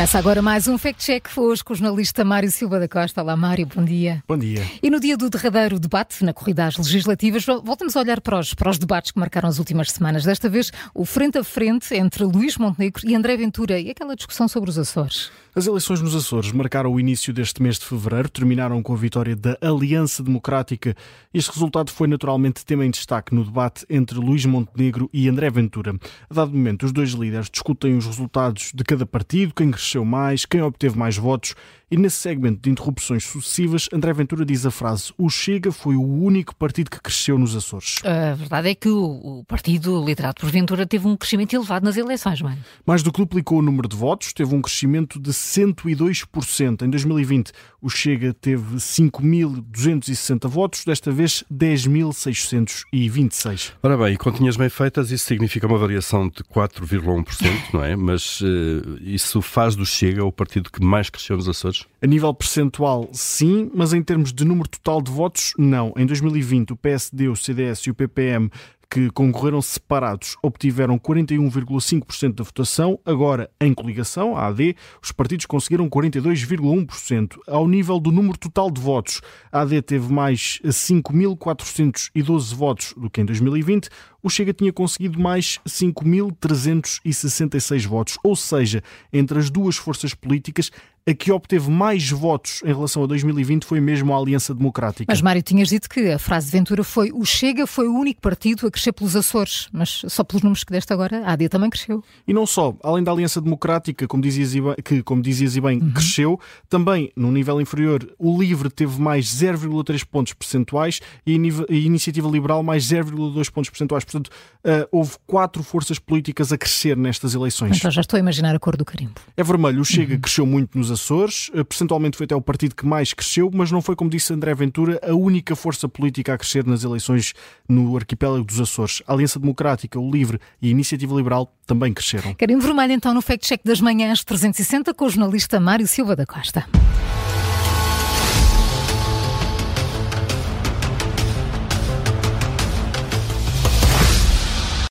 Começa agora mais um Fact Check, hoje com o jornalista Mário Silva da Costa. Olá Mário, bom dia. Bom dia. E no dia do derradeiro debate, na corrida às legislativas, voltamos a olhar para os, para os debates que marcaram as últimas semanas. Desta vez, o frente a frente entre Luís Montenegro e André Ventura e aquela discussão sobre os Açores. As eleições nos Açores marcaram o início deste mês de fevereiro, terminaram com a vitória da Aliança Democrática. Este resultado foi naturalmente tema em destaque no debate entre Luís Montenegro e André Ventura. A dado momento, os dois líderes discutem os resultados de cada partido, quem cresceu mais, quem obteve mais votos e nesse segmento de interrupções sucessivas, André Ventura diz a frase: O Chega foi o único partido que cresceu nos Açores. A verdade é que o, o partido liderado por Ventura teve um crescimento elevado nas eleições, mano. Mais do que duplicou o número de votos, teve um crescimento de 102%. Em 2020, o Chega teve 5.260 votos, desta vez 10.626. Ora bem, continhas bem feitas, isso significa uma variação de 4,1%, não é? Mas uh, isso faz do Chega o partido que mais cresceu nos Açores? A nível percentual, sim, mas em termos de número total de votos, não. Em 2020, o PSD, o CDS e o PPM que concorreram separados obtiveram 41,5% da votação. Agora, em coligação, a AD, os partidos conseguiram 42,1%. Ao nível do número total de votos, a AD teve mais 5.412 votos do que em 2020. O Chega tinha conseguido mais 5.366 votos, ou seja, entre as duas forças políticas, a que obteve mais votos em relação a 2020 foi mesmo a Aliança Democrática. Mas, Mário, tinhas dito que a frase de Ventura foi o Chega foi o único partido a crescer pelos Açores, mas só pelos números que deste agora, a AD também cresceu. E não só, além da Aliança Democrática, como dizias e bem, que, como dizias e bem, uhum. cresceu, também, no nível inferior, o LIVRE teve mais 0,3 pontos percentuais e a Iniciativa Liberal mais 0,2 pontos percentuais. Portanto, uh, houve quatro forças políticas a crescer nestas eleições. Então já estou a imaginar a cor do carimbo. É vermelho, o Chega uhum. cresceu muito nos Açores, uh, percentualmente foi até o partido que mais cresceu, mas não foi, como disse André Ventura, a única força política a crescer nas eleições no arquipélago dos Açores. A Aliança Democrática, o LIVRE e a Iniciativa Liberal também cresceram. Carimbo vermelho então no Fact Check das Manhãs 360 com o jornalista Mário Silva da Costa.